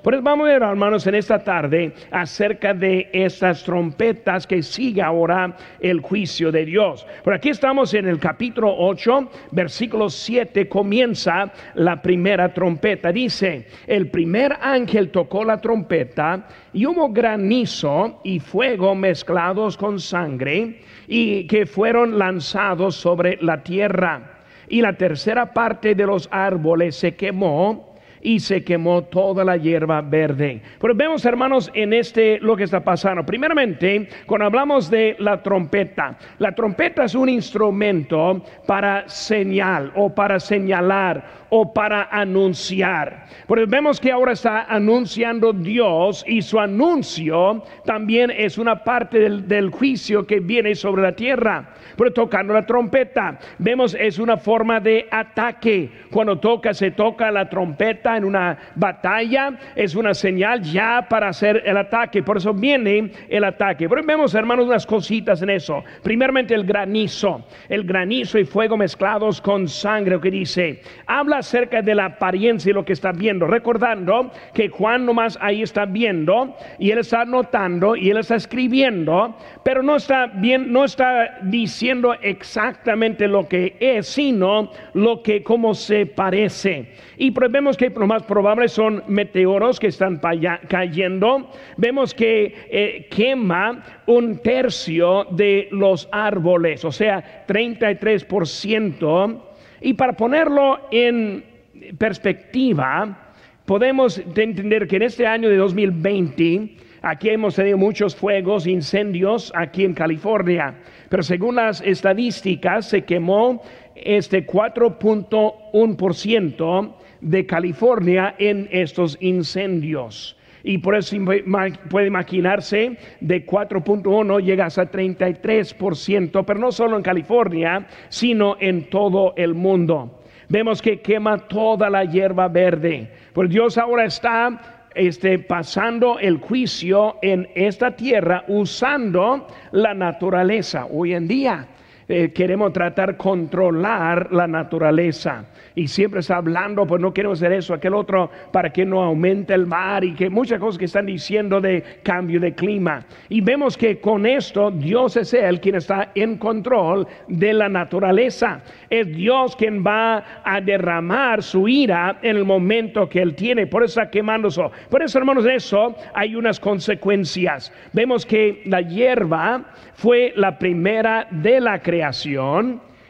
Pues vamos a ver, hermanos, en esta tarde acerca de estas trompetas que sigue ahora el juicio de Dios. Por aquí estamos en el capítulo 8, versículo 7, comienza la primera trompeta. Dice, el primer ángel tocó la trompeta y hubo granizo y fuego mezclados con sangre y que fueron lanzados sobre la tierra. Y la tercera parte de los árboles se quemó y se quemó toda la hierba verde. Pero vemos, hermanos, en este lo que está pasando. Primeramente, cuando hablamos de la trompeta, la trompeta es un instrumento para señal o para señalar o para anunciar. Porque vemos que ahora está anunciando Dios y su anuncio también es una parte del, del juicio que viene sobre la tierra. Pero tocando la trompeta, vemos es una forma de ataque. Cuando toca, se toca la trompeta en una batalla, es una señal ya para hacer el ataque. Por eso viene el ataque. Pero vemos, hermanos, unas cositas en eso. Primeramente el granizo, el granizo y fuego mezclados con sangre, que dice, habla acerca de la apariencia y lo que está viendo, recordando que Juan nomás ahí está viendo y él está notando y él está escribiendo, pero no está bien, no está diciendo exactamente lo que es, sino lo que como se parece. Y vemos que lo más probable son meteoros que están cayendo. Vemos que eh, quema un tercio de los árboles, o sea, 33%. Y para ponerlo en perspectiva, podemos entender que en este año de 2020, aquí hemos tenido muchos fuegos, incendios aquí en California. Pero según las estadísticas, se quemó este 4.1% de California en estos incendios. Y por eso puede imaginarse de 4.1 llegas a 33%, pero no solo en California, sino en todo el mundo. Vemos que quema toda la hierba verde. Pues Dios ahora está este, pasando el juicio en esta tierra usando la naturaleza. Hoy en día eh, queremos tratar controlar la naturaleza y siempre está hablando, pues no queremos hacer eso, aquel otro, para que no aumente el mar y que muchas cosas que están diciendo de cambio de clima. Y vemos que con esto Dios es el quien está en control de la naturaleza. Es Dios quien va a derramar su ira en el momento que Él tiene. Por eso está quemando eso. Por eso, hermanos, de eso hay unas consecuencias. Vemos que la hierba fue la primera de la creación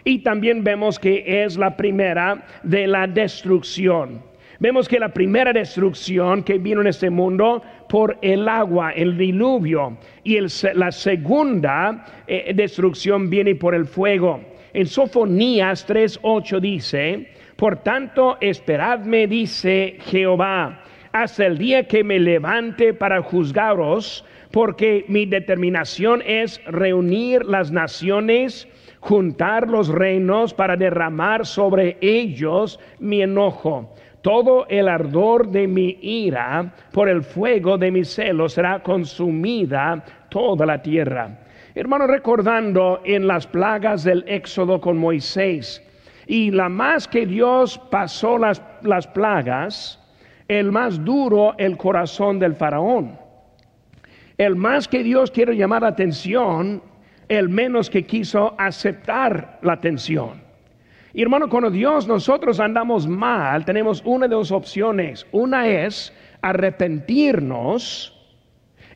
y también vemos que es la primera de la destrucción. Vemos que la primera destrucción que vino en este mundo por el agua, el diluvio, y la segunda eh, destrucción viene por el fuego. En Sofonías 3:8 dice, por tanto esperadme, dice Jehová, hasta el día que me levante para juzgaros, porque mi determinación es reunir las naciones juntar los reinos para derramar sobre ellos mi enojo. Todo el ardor de mi ira por el fuego de mi celo será consumida toda la tierra. Hermano, recordando en las plagas del Éxodo con Moisés, y la más que Dios pasó las, las plagas, el más duro el corazón del faraón. El más que Dios quiere llamar la atención el menos que quiso aceptar la atención. Y hermano, cuando Dios nosotros andamos mal, tenemos una de dos opciones. Una es arrepentirnos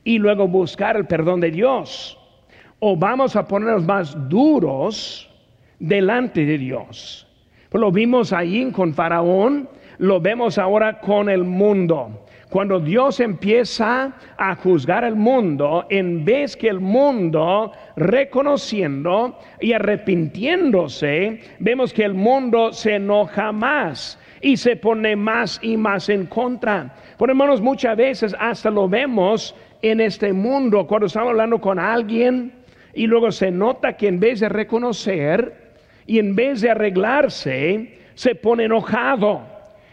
y luego buscar el perdón de Dios. O vamos a ponernos más duros delante de Dios. Lo vimos ahí con Faraón, lo vemos ahora con el mundo. Cuando Dios empieza a juzgar el mundo, en vez que el mundo reconociendo y arrepintiéndose, vemos que el mundo se enoja más y se pone más y más en contra. Por hermanos, muchas veces hasta lo vemos en este mundo, cuando estamos hablando con alguien y luego se nota que en vez de reconocer y en vez de arreglarse, se pone enojado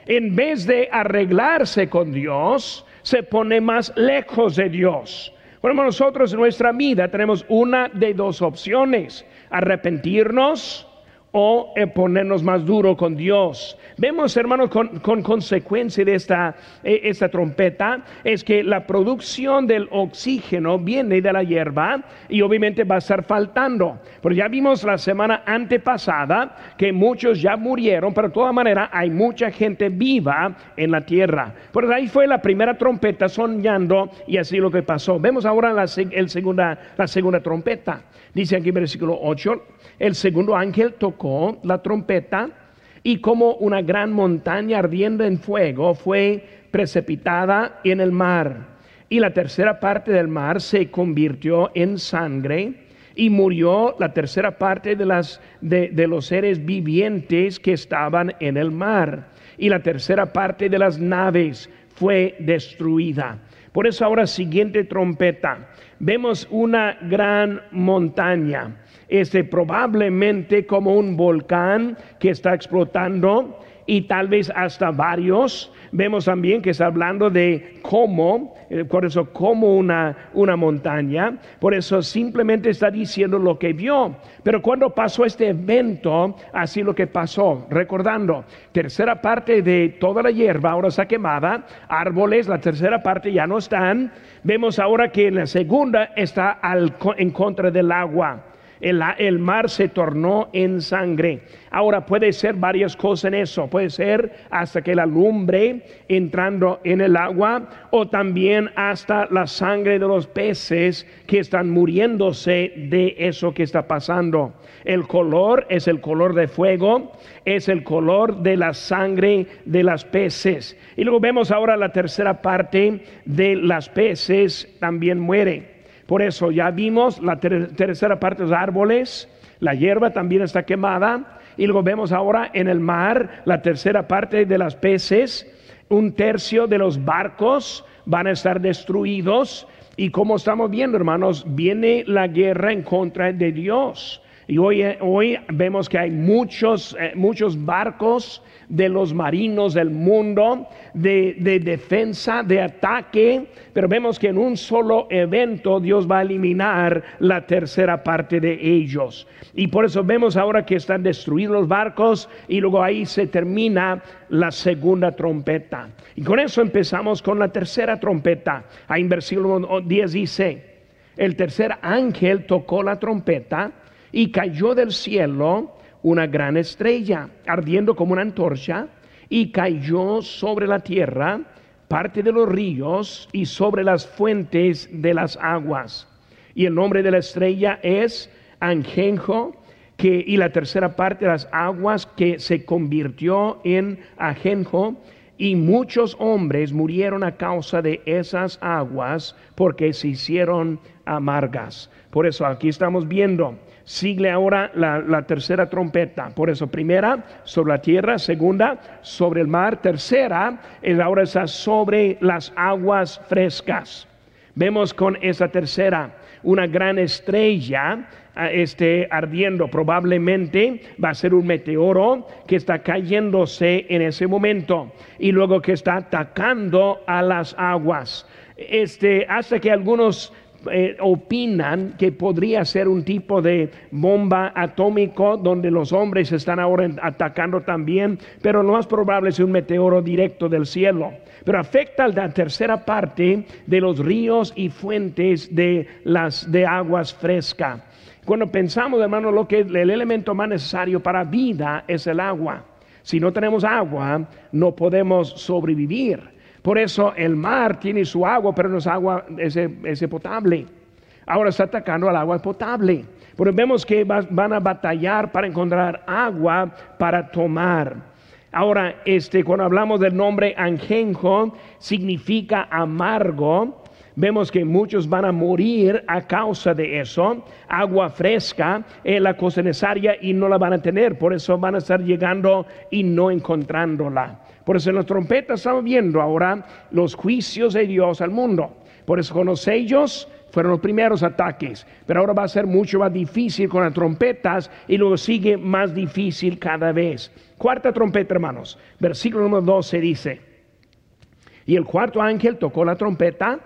en vez de arreglarse con Dios, se pone más lejos de Dios. Bueno, nosotros en nuestra vida tenemos una de dos opciones, arrepentirnos o eh, ponernos más duro con Dios. Vemos, hermanos, con, consecuencia de esta, eh, esta trompeta, es que la producción del oxígeno viene de la hierba y obviamente va a estar faltando. Pero ya vimos la semana antepasada que muchos ya murieron, pero de todas maneras hay mucha gente viva en la tierra. Por ahí fue la primera trompeta soñando y así lo que pasó. Vemos ahora la, el segunda, la segunda trompeta. Dice aquí en versículo 8 el segundo ángel tocó la trompeta y como una gran montaña ardiendo en fuego fue precipitada en el mar. Y la tercera parte del mar se convirtió en sangre y murió la tercera parte de, las, de, de los seres vivientes que estaban en el mar. Y la tercera parte de las naves fue destruida. Por eso ahora siguiente trompeta. Vemos una gran montaña este, probablemente como un volcán que está explotando y tal vez hasta varios. Vemos también que está hablando de cómo, eh, por eso como una, una montaña, por eso simplemente está diciendo lo que vio. Pero cuando pasó este evento, así lo que pasó, recordando, tercera parte de toda la hierba ahora está quemada, árboles, la tercera parte ya no están. Vemos ahora que la segunda está al, en contra del agua el, mar se tornó en sangre. Ahora puede ser varias cosas en eso. Puede ser hasta que la lumbre entrando en el agua o también hasta la sangre de los peces que están muriéndose de eso que está pasando. El color es el color de fuego, es el color de la sangre de las peces. Y luego vemos ahora la tercera parte de las peces también muere. Por eso ya vimos la tercera parte de los árboles, la hierba también está quemada. Y luego vemos ahora en el mar la tercera parte de las peces, un tercio de los barcos van a estar destruidos. Y como estamos viendo, hermanos, viene la guerra en contra de Dios. Y hoy, hoy vemos que hay muchos, eh, muchos barcos de los marinos del mundo, de, defensa, de ataque, pero vemos que en un solo evento Dios va a eliminar la tercera parte de ellos. Y por eso vemos ahora que están destruidos los barcos y luego ahí se termina la segunda trompeta. Y con eso empezamos con la tercera trompeta. Ahí en versículo 10 dice, el tercer ángel tocó la trompeta y cayó del cielo una gran estrella, ardiendo como una antorcha, y cayó sobre la tierra, parte de los ríos y sobre las fuentes de las aguas. Y el nombre de la estrella es Angenjo, que, y la tercera parte de las aguas que se convirtió en Ajenjo, y muchos hombres murieron a causa de esas aguas porque se hicieron amargas. Por eso aquí estamos viendo Sigue ahora la, tercera trompeta. Por eso, primera sobre la tierra, segunda sobre el mar, tercera es ahora está sobre las aguas frescas. Vemos con esa tercera una gran estrella ah, este, ardiendo. Probablemente va a ser un meteoro que está cayéndose en ese momento y luego que está atacando a las aguas. Este, hasta que algunos eh, opinan que podría ser un tipo de bomba atómico donde los hombres están ahora atacando también, pero lo más probable es un meteoro directo del cielo. Pero afecta a la tercera parte de los ríos y fuentes de las de aguas frescas. Cuando pensamos, hermano, lo que el elemento más necesario para vida es el agua. Si no tenemos agua, no podemos sobrevivir. Por eso el mar tiene su agua, pero no es agua ese, potable. Ahora está atacando al agua potable. Pero vemos que van a batallar para encontrar agua para tomar. Ahora, este, cuando hablamos del nombre Angenjo, significa amargo. Vemos que muchos van a morir a causa de eso. Agua fresca es la cosa necesaria y no la van a tener. Por eso van a estar llegando y no encontrándola. Por eso en las trompetas estamos viendo ahora los juicios de Dios al mundo. Por eso con los sellos fueron los primeros ataques, pero ahora va a ser mucho más difícil con las trompetas y luego sigue más difícil cada vez. Cuarta trompeta, hermanos. Versículo número 12 dice, y el cuarto ángel tocó la trompeta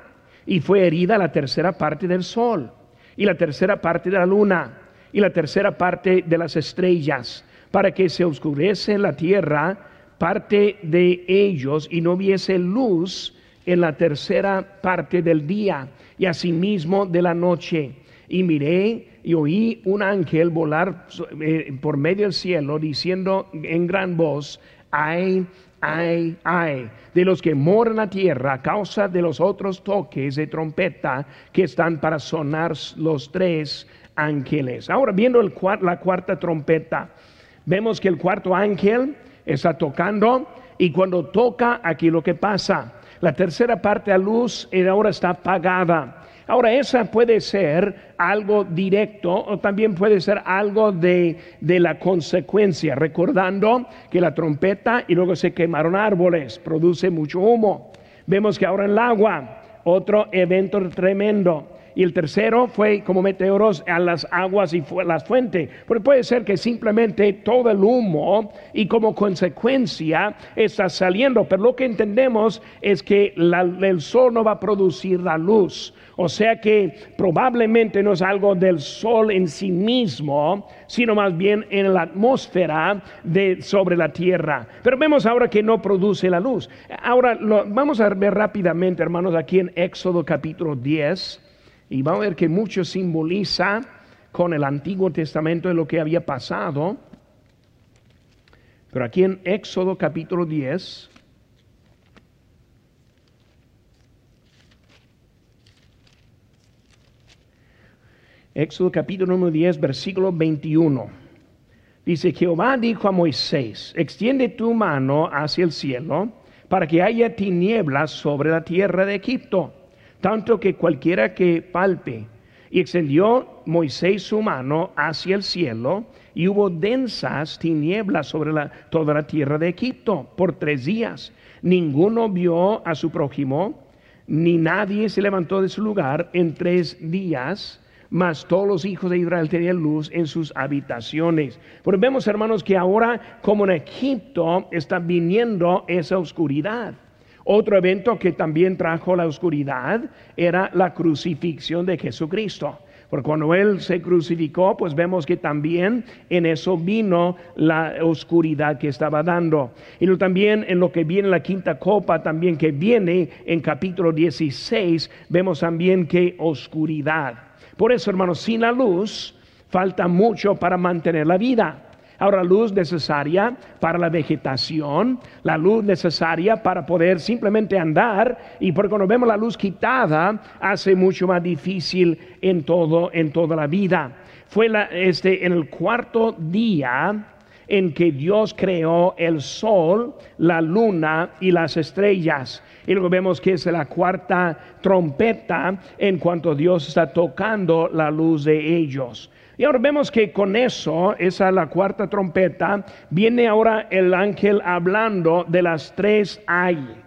y fue herida la tercera parte del sol y la tercera parte de la luna y la tercera parte de las estrellas para que se oscurece la tierra, parte de ellos, y no viese luz en la tercera parte del día, y asimismo de la noche. Y miré y oí un ángel volar eh, por medio del cielo, diciendo en gran voz, ay, ay, ay, de los que moran la tierra a causa de los otros toques de trompeta que están para sonar los tres ángeles. Ahora viendo el, la cuarta trompeta, vemos que el cuarto ángel está tocando y cuando toca aquí lo que pasa, la tercera parte a luz ahora está apagada. Ahora, esa puede ser algo directo o también puede ser algo de, de, la consecuencia, recordando que la trompeta y luego se quemaron árboles, produce mucho humo. Vemos que ahora en el agua, otro evento tremendo y el tercero fue como meteoros a las aguas y las fuentes. Porque puede ser que simplemente todo el humo y como consecuencia está saliendo, pero lo que entendemos es que el sol no va a producir la luz. O sea que probablemente no es algo del sol en sí mismo, sino más bien en la atmósfera de, sobre la tierra. Pero vemos ahora que no produce la luz. Ahora vamos a ver rápidamente, hermanos, aquí en Éxodo capítulo 10. Y vamos a ver que mucho simboliza con el Antiguo Testamento de lo que había pasado. Pero aquí en Éxodo capítulo 10, Éxodo capítulo número 10, versículo 21. Dice, Jehová dijo a Moisés, extiende tu mano hacia el cielo para que haya tinieblas sobre la tierra de Egipto tanto que cualquiera que palpe. Y extendió Moisés su mano hacia el cielo, y hubo densas tinieblas sobre toda la tierra de Egipto por tres días. Ninguno vio a su prójimo, ni nadie se levantó de su lugar en tres días, mas todos los hijos de Israel tenían luz en sus habitaciones. Pero vemos, hermanos, que ahora, como en Egipto, está viniendo esa oscuridad. Otro evento que también trajo la oscuridad era la crucifixión de Jesucristo. Porque cuando Él se crucificó, pues vemos que también en eso vino la oscuridad que estaba dando. Y también en lo que viene la quinta copa, también que viene en capítulo 16, vemos también que oscuridad. Por eso, hermanos, sin la luz falta mucho para mantener la vida. Ahora, luz necesaria para la vegetación, la luz necesaria para poder simplemente andar, y porque cuando vemos la luz quitada, hace mucho más difícil en todo, en toda la vida. Fue la, este, en el cuarto día en que Dios creó el sol, la luna y las estrellas. Y luego vemos que es la cuarta trompeta en cuanto Dios está tocando la luz de ellos. Y ahora vemos que con eso, esa es la cuarta trompeta, viene ahora el ángel hablando de las tres hay.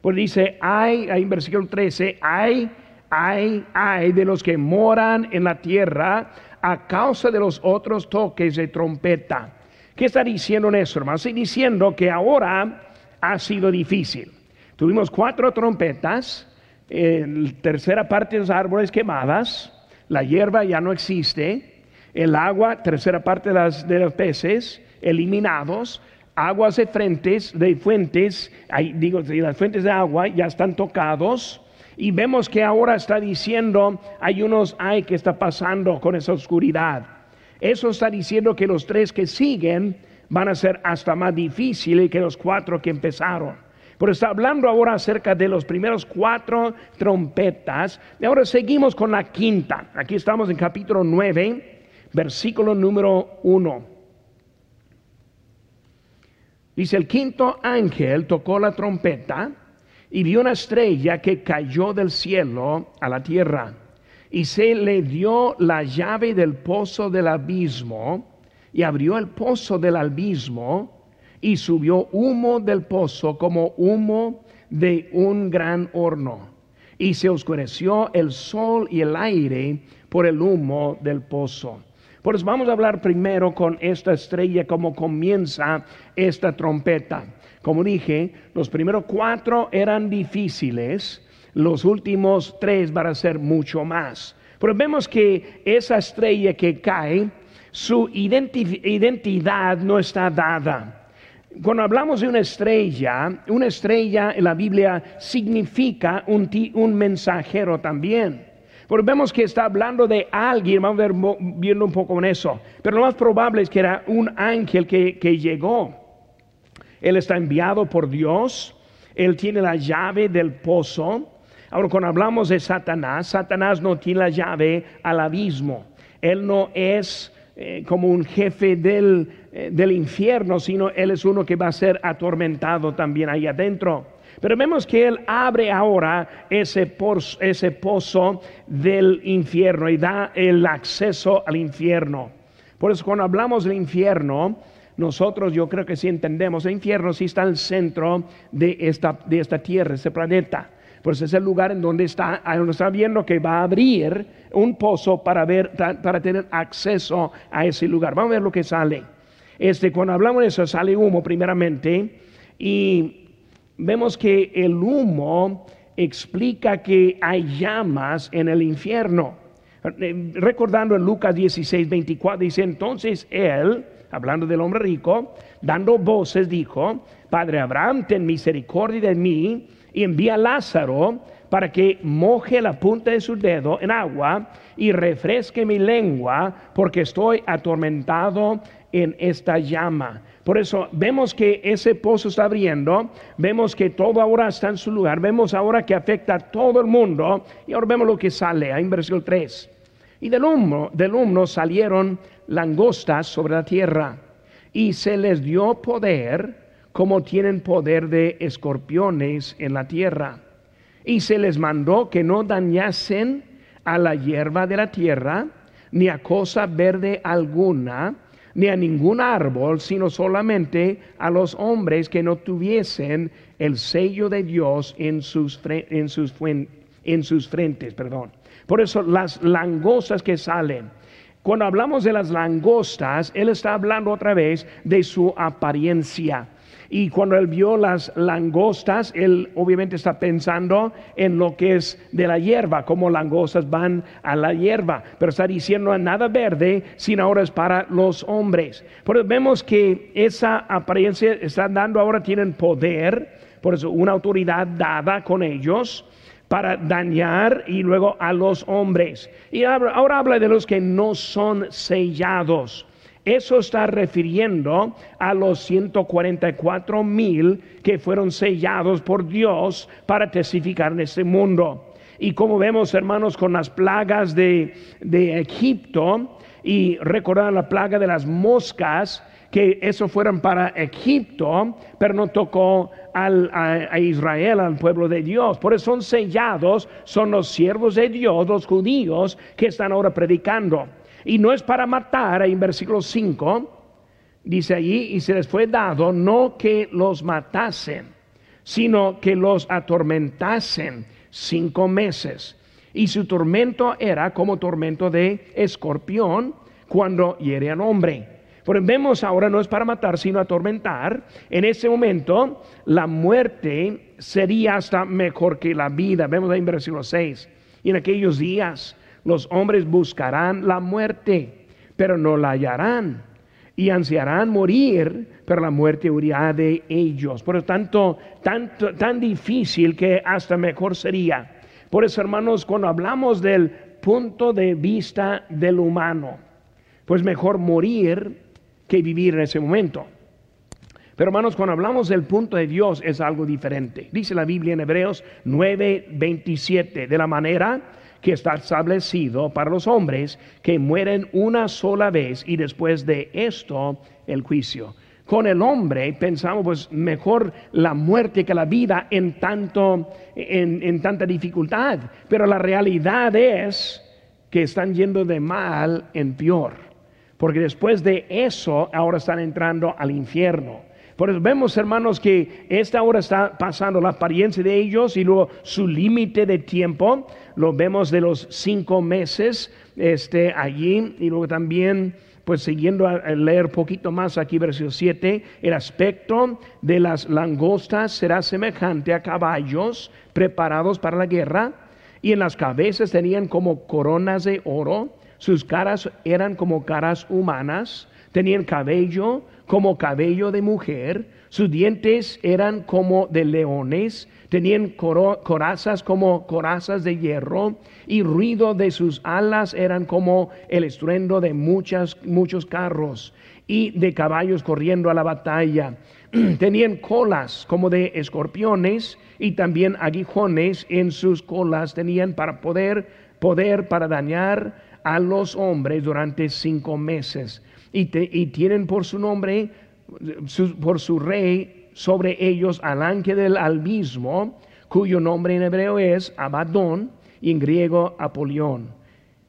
Pues dice, hay, ahí en versículo 13, hay, hay, hay de los que moran en la tierra a causa de los otros toques de trompeta. ¿Qué está diciendo en eso, hermano? Está diciendo que ahora ha sido difícil. Tuvimos cuatro trompetas, en tercera parte de los árboles quemadas, la hierba ya no existe, el agua, tercera parte de, las, de los peces eliminados, aguas de fuentes, de fuentes, digo, las fuentes de agua ya están tocados. Y vemos que ahora está diciendo, hay unos hay que está pasando con esa oscuridad. Eso está diciendo que los tres que siguen van a ser hasta más difíciles que los cuatro que empezaron. Pero está hablando ahora acerca de los primeros cuatro trompetas. Y ahora seguimos con la quinta. Aquí estamos en capítulo 9, versículo número 1. Dice, el quinto ángel tocó la trompeta y vio una estrella que cayó del cielo a la tierra. Y se le dio la llave del pozo del abismo y abrió el pozo del abismo y subió humo del pozo como humo de un gran horno. Y se oscureció el sol y el aire por el humo del pozo. Por eso vamos a hablar primero con esta estrella, cómo comienza esta trompeta. Como dije, los primeros cuatro eran difíciles, los últimos tres van a ser mucho más. Pero vemos que esa estrella que cae su identidad no está dada. Cuando hablamos de una estrella, una estrella en la Biblia significa un, un mensajero también. Porque vemos que está hablando de alguien, vamos a ver viendo un poco en eso. Pero lo más probable es que era un ángel que, que llegó. Él está enviado por Dios, él tiene la llave del pozo. Ahora, cuando hablamos de Satanás, Satanás no tiene la llave al abismo. Él no es eh, como un jefe del, eh, del infierno, sino él es uno que va a ser atormentado también ahí adentro. Pero vemos que Él abre ahora ese, ese, pozo del infierno y da el acceso al infierno. Por eso cuando hablamos del infierno, nosotros yo creo que sí entendemos, el infierno sí está el centro de esta, de esta tierra, este planeta. Pues es el lugar en donde está, donde está viendo que va a abrir un pozo para, ver, para tener acceso a ese lugar. Vamos a ver lo que sale. Este, cuando hablamos de eso, sale humo primeramente y vemos que el humo explica que hay llamas en el infierno. Eh, recordando en Lucas 16, 24, dice entonces él, hablando del hombre rico, dando voces, dijo, Padre Abraham, ten misericordia de mí y envía a Lázaro para que moje la punta de su dedo en agua y refresque mi lengua, porque estoy atormentado en esta llama. Por eso vemos que ese pozo está abriendo, vemos que todo ahora está en su lugar, vemos ahora que afecta a todo el mundo y ahora vemos lo que sale ahí en versículo 3. Y del humo, del humo salieron langostas sobre la tierra y se les dio poder como tienen poder de escorpiones en la tierra. Y se les mandó que no dañasen a la hierba de la tierra, ni a cosa verde alguna, ni a ningún árbol, sino solamente a los hombres que no tuviesen el sello de Dios en sus, en sus, en sus frentes. Perdón. Por eso las langostas que salen, cuando hablamos de las langostas, Él está hablando otra vez de su apariencia. Y cuando él vio las langostas, él obviamente está pensando en lo que es de la hierba, como langostas van a la hierba, pero está diciendo nada verde, sino ahora es para los hombres. Pero vemos que esa apariencia está dando ahora, tienen poder, por eso una autoridad dada con ellos para dañar y luego a los hombres. Y ahora habla de los que no son sellados. Eso está refiriendo a los 144 mil que fueron sellados por Dios para testificar en este mundo. Y como vemos, hermanos, con las plagas de, Egipto y recordar la plaga de las moscas, que eso fueron para Egipto, pero no tocó a, Israel, al pueblo de Dios. Por eso son sellados, son los siervos de Dios, los judíos, que están ahora predicando. Y no es para matar, ahí en versículo 5, dice allí, y se les fue dado no que los matasen, sino que los atormentasen cinco meses. Y su tormento era como tormento de escorpión cuando hiere al hombre. Pero vemos ahora no es para matar, sino atormentar. En ese momento la muerte sería hasta mejor que la vida. Vemos ahí en versículo 6. Y en aquellos días los hombres buscarán la muerte, pero no la hallarán. Y ansiarán morir, pero la muerte huirá de ellos. Por lo tanto, tanto, tan difícil que hasta mejor sería. Por eso, hermanos, cuando hablamos del punto de vista del humano, pues mejor morir que vivir en ese momento. Pero hermanos, cuando hablamos del punto de Dios es algo diferente. Dice la Biblia en Hebreos 9:27, de la manera que está establecido para los hombres que mueren una sola vez y después de esto el juicio. Con el hombre pensamos pues mejor la muerte que la vida en tanto en, en tanta dificultad, pero la realidad es que están yendo de mal en peor, porque después de eso ahora están entrando al infierno. Por eso vemos, hermanos, que esta hora está pasando la apariencia de ellos y luego su límite de tiempo. Lo vemos de los cinco meses este, allí y luego también pues siguiendo a leer poquito más aquí, versículo 7, el aspecto de las langostas será semejante a caballos preparados para la guerra, y en las cabezas tenían como coronas de oro, sus caras eran como caras humanas, tenían cabello como cabello de mujer, sus dientes eran como de leones, tenían corazas como corazas de hierro, y ruido de sus alas eran como el estruendo de muchas, muchos carros y de caballos corriendo a la batalla. tenían colas como de escorpiones y también aguijones en sus colas tenían para poder poder para dañar a los hombres durante cinco meses y, tienen por su nombre por su rey sobre ellos al ángel del albismo cuyo nombre en hebreo es Abadón y en griego Apolión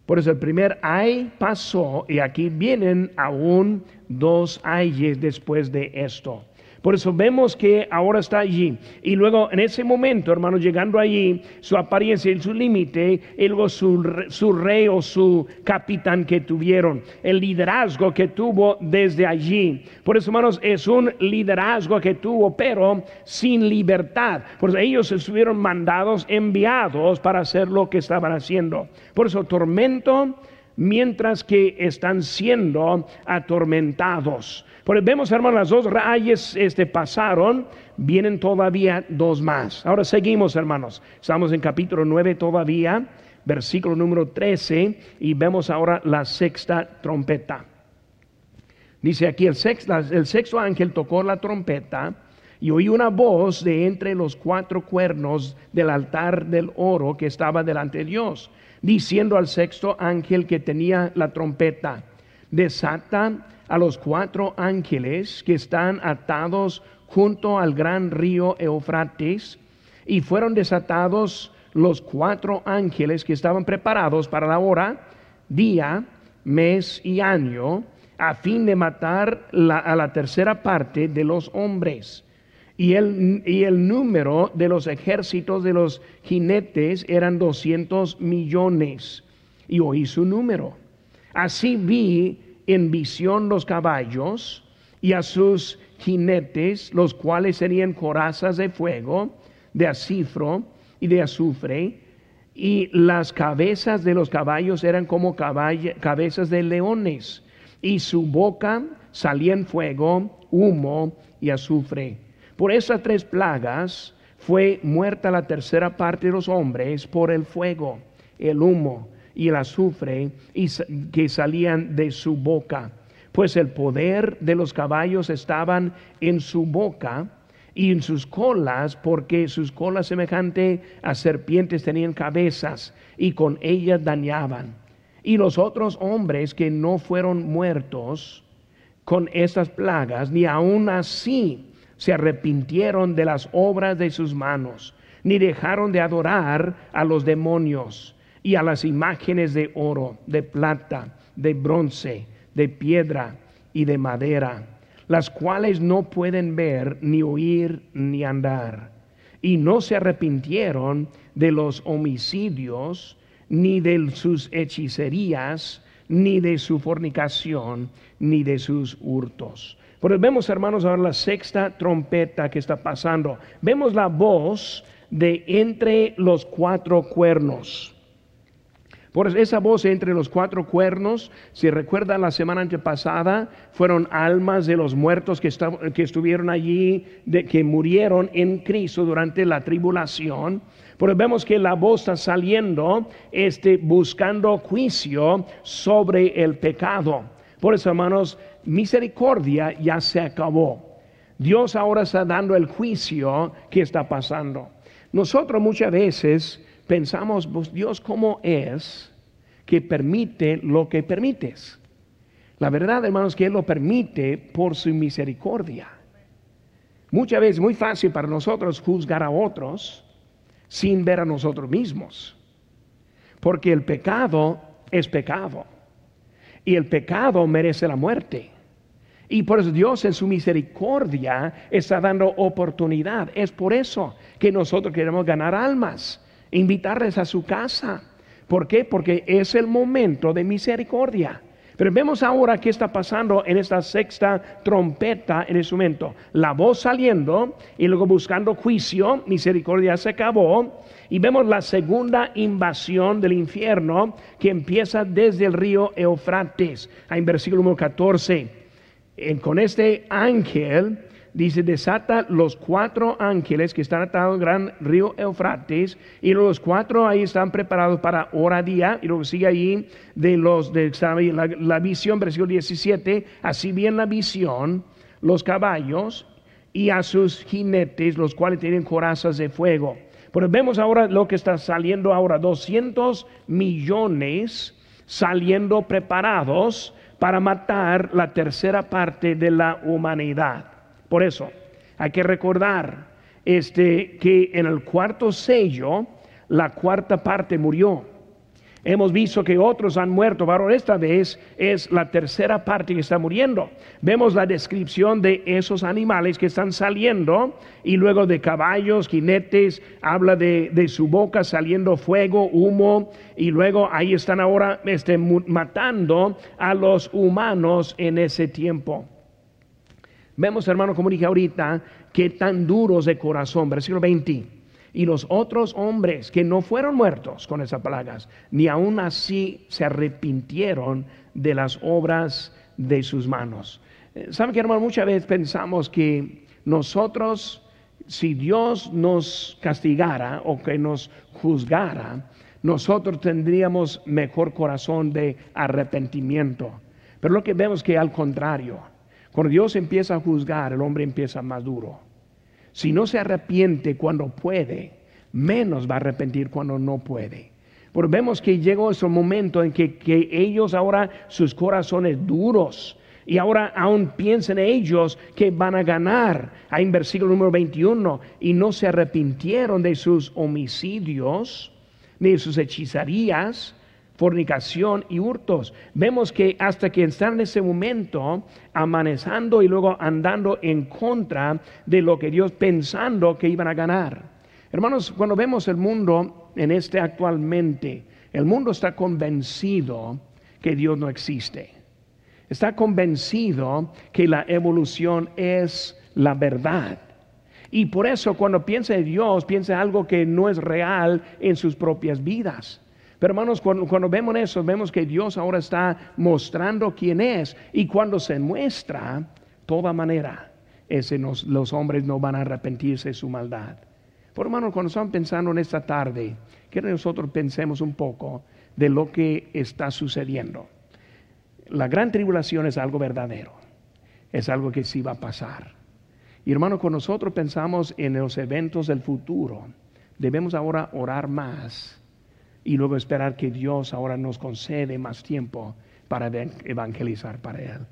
por eso el primer ay pasó y aquí vienen aún dos ayes después de esto. Por eso vemos que ahora está allí. Y luego en ese momento, hermanos, llegando allí, su apariencia y su límite, y luego su, su rey o su capitán que tuvieron, el liderazgo que tuvo desde allí. Por eso, hermanos, es un liderazgo que tuvo, pero sin libertad. Por eso ellos estuvieron mandados, enviados para hacer lo que estaban haciendo. Por eso, tormento mientras que están siendo atormentados. Porque vemos, hermanos, las dos rayas este, pasaron, vienen todavía dos más. Ahora seguimos, hermanos. Estamos en capítulo 9 todavía, versículo número 13, y vemos ahora la sexta trompeta. Dice aquí, el sexto, el sexto ángel tocó la trompeta y oí una voz de entre los cuatro cuernos del altar del oro que estaba delante de Dios, diciendo al sexto ángel que tenía la trompeta, desata a los cuatro ángeles que están atados junto al gran río Eufrates, y fueron desatados los cuatro ángeles que estaban preparados para la hora, día, mes y año, a fin de matar a la tercera parte de los hombres. Y el, y el número de los ejércitos de los jinetes eran doscientos millones. Y oí su número. Así vi en visión los caballos y a sus jinetes, los cuales serían corazas de fuego, de acifro y de azufre, y las cabezas de los caballos eran como cabezas de leones, y su boca salía en fuego, humo y azufre. Por esas tres plagas fue muerta la tercera parte de los hombres por el fuego, el humo y el azufre que salían de su boca, pues el poder de los caballos estaban en su boca y en sus colas, porque sus colas semejante a serpientes tenían cabezas y con ellas dañaban. Y los otros hombres que no fueron muertos con estas plagas, ni aun así se arrepintieron de las obras de sus manos, ni dejaron de adorar a los demonios y a las imágenes de oro, de plata, de bronce, de piedra y de madera, las cuales no pueden ver, ni oír, ni andar. Y no se arrepintieron de los homicidios, ni de sus hechicerías, ni de su fornicación, ni de sus hurtos. Pero vemos, hermanos, ahora la sexta trompeta que está pasando. Vemos la voz de entre los cuatro cuernos. Por esa voz entre los cuatro cuernos, si recuerdan la semana antepasada, fueron almas de los muertos que, que estuvieron allí, de, que murieron en Cristo durante la tribulación. Pero vemos que la voz está saliendo, este, buscando juicio sobre el pecado. Por eso, hermanos, misericordia ya se acabó. Dios ahora está dando el juicio que está pasando. Nosotros muchas veces pensamos, Dios cómo es que permite lo que permites. La verdad, hermanos, que Él lo permite por su misericordia. Muchas veces es muy fácil para nosotros juzgar a otros sin ver a nosotros mismos. Porque el pecado es pecado. Y el pecado merece la muerte. Y por eso Dios en su misericordia está dando oportunidad. Es por eso que nosotros queremos ganar almas invitarles a su casa. ¿Por qué? Porque es el momento de misericordia. Pero vemos ahora qué está pasando en esta sexta trompeta en ese momento. La voz saliendo y luego buscando juicio, misericordia se acabó. Y vemos la segunda invasión del infierno que empieza desde el río Eufrates. En versículo número 14. con este ángel dice, desata los cuatro ángeles que están atados al gran río Eufrates, y los cuatro ahí están preparados para hora día, y luego sigue ahí de los de la, visión, versículo 17, así bien la visión, los caballos y a sus jinetes, los cuales tienen corazas de fuego. Pero vemos ahora lo que está saliendo ahora, 200 millones saliendo preparados para matar la tercera parte de la humanidad. Por eso, hay que recordar este, que en el cuarto sello, la cuarta parte murió. Hemos visto que otros han muerto, pero esta vez es la tercera parte que está muriendo. Vemos la descripción de esos animales que están saliendo y luego de caballos, jinetes, habla de, su boca saliendo fuego, humo y luego ahí están ahora este, matando a los humanos en ese tiempo. Vemos, hermano, como dije ahorita, que tan duros de corazón, versículo 20. Y los otros hombres que no fueron muertos con esas plagas, ni aún así se arrepintieron de las obras de sus manos. Eh, ¿Saben que, hermano? Muchas veces pensamos que nosotros, si Dios nos castigara o que nos juzgara, nosotros tendríamos mejor corazón de arrepentimiento. Pero lo que vemos que al contrario, cuando Dios empieza a juzgar, el hombre empieza más duro. Si no se arrepiente cuando puede, menos va a arrepentir cuando no puede. Porque vemos que llegó ese momento en que, que ellos ahora, sus corazones duros, y ahora aún piensan ellos que van a ganar. Ahí en versículo número 21, y no se arrepintieron de sus homicidios, ni de sus hechizarías, fornicación y hurtos. Vemos que hasta que están en ese momento amanezando y luego andando en contra de lo que Dios pensando que iban a ganar. Hermanos, cuando vemos el mundo en este actualmente, el mundo está convencido que Dios no existe. Está convencido que la evolución es la verdad. Y por eso cuando piensa en Dios, piensa algo que no es real en sus propias vidas. Pero hermanos, cuando, vemos eso, vemos que Dios ahora está mostrando quién es. Y cuando se muestra, toda manera, ese los hombres no van a arrepentirse de su maldad. Por hermanos, cuando estamos pensando en esta tarde, que nosotros pensemos un poco de lo que está sucediendo. La gran tribulación es algo verdadero, es algo que sí va a pasar. Y hermano, cuando nosotros pensamos en los eventos del futuro, debemos ahora orar más y luego esperar que Dios ahora nos concede más tiempo para evangelizar para Él.